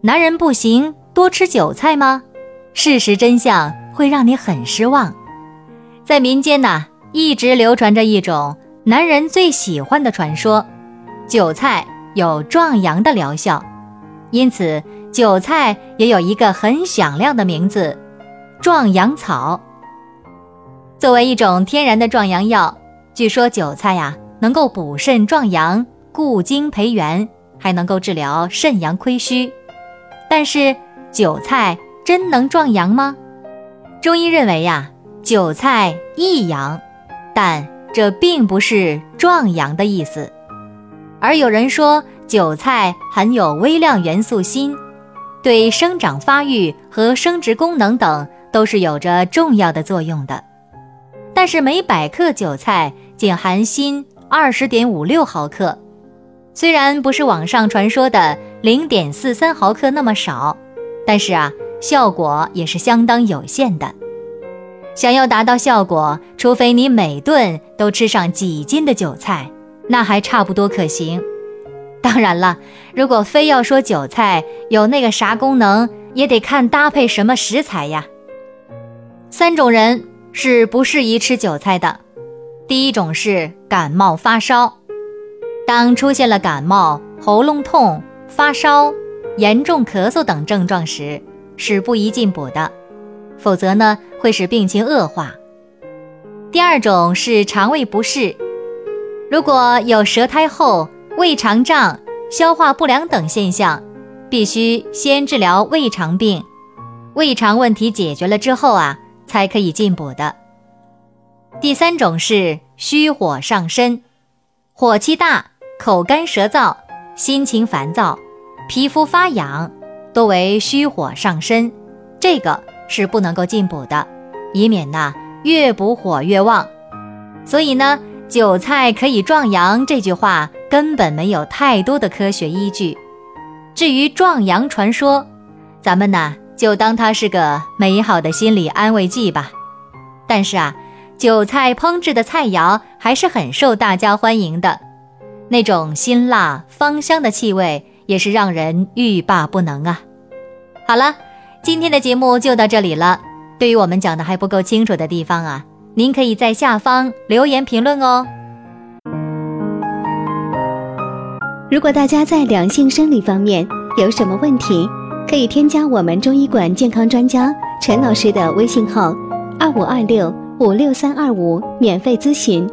男人不行多吃韭菜吗？事实真相会让你很失望。在民间呢，一直流传着一种男人最喜欢的传说，韭菜有壮阳的疗效，因此韭菜也有一个很响亮的名字——壮阳草。作为一种天然的壮阳药，据说韭菜呀能够补肾壮阳、固精培元。还能够治疗肾阳亏虚，但是韭菜真能壮阳吗？中医认为呀，韭菜益阳，但这并不是壮阳的意思。而有人说韭菜含有微量元素锌，对生长发育和生殖功能等都是有着重要的作用的。但是每百克韭菜仅含锌二十点五六毫克。虽然不是网上传说的零点四三毫克那么少，但是啊，效果也是相当有限的。想要达到效果，除非你每顿都吃上几斤的韭菜，那还差不多可行。当然了，如果非要说韭菜有那个啥功能，也得看搭配什么食材呀。三种人是不适宜吃韭菜的，第一种是感冒发烧。当出现了感冒、喉咙痛、发烧、严重咳嗽等症状时，是不宜进补的，否则呢会使病情恶化。第二种是肠胃不适，如果有舌苔厚、胃肠胀、消化不良等现象，必须先治疗胃肠病，胃肠问题解决了之后啊，才可以进补的。第三种是虚火上身，火气大。口干舌燥、心情烦躁、皮肤发痒，多为虚火上身，这个是不能够进补的，以免呢越补火越旺。所以呢，韭菜可以壮阳这句话根本没有太多的科学依据。至于壮阳传说，咱们呢就当它是个美好的心理安慰剂吧。但是啊，韭菜烹制的菜肴还是很受大家欢迎的。那种辛辣芳香的气味也是让人欲罢不能啊！好了，今天的节目就到这里了。对于我们讲的还不够清楚的地方啊，您可以在下方留言评论哦。如果大家在两性生理方面有什么问题，可以添加我们中医馆健康专家陈老师的微信号：二五二六五六三二五，免费咨询。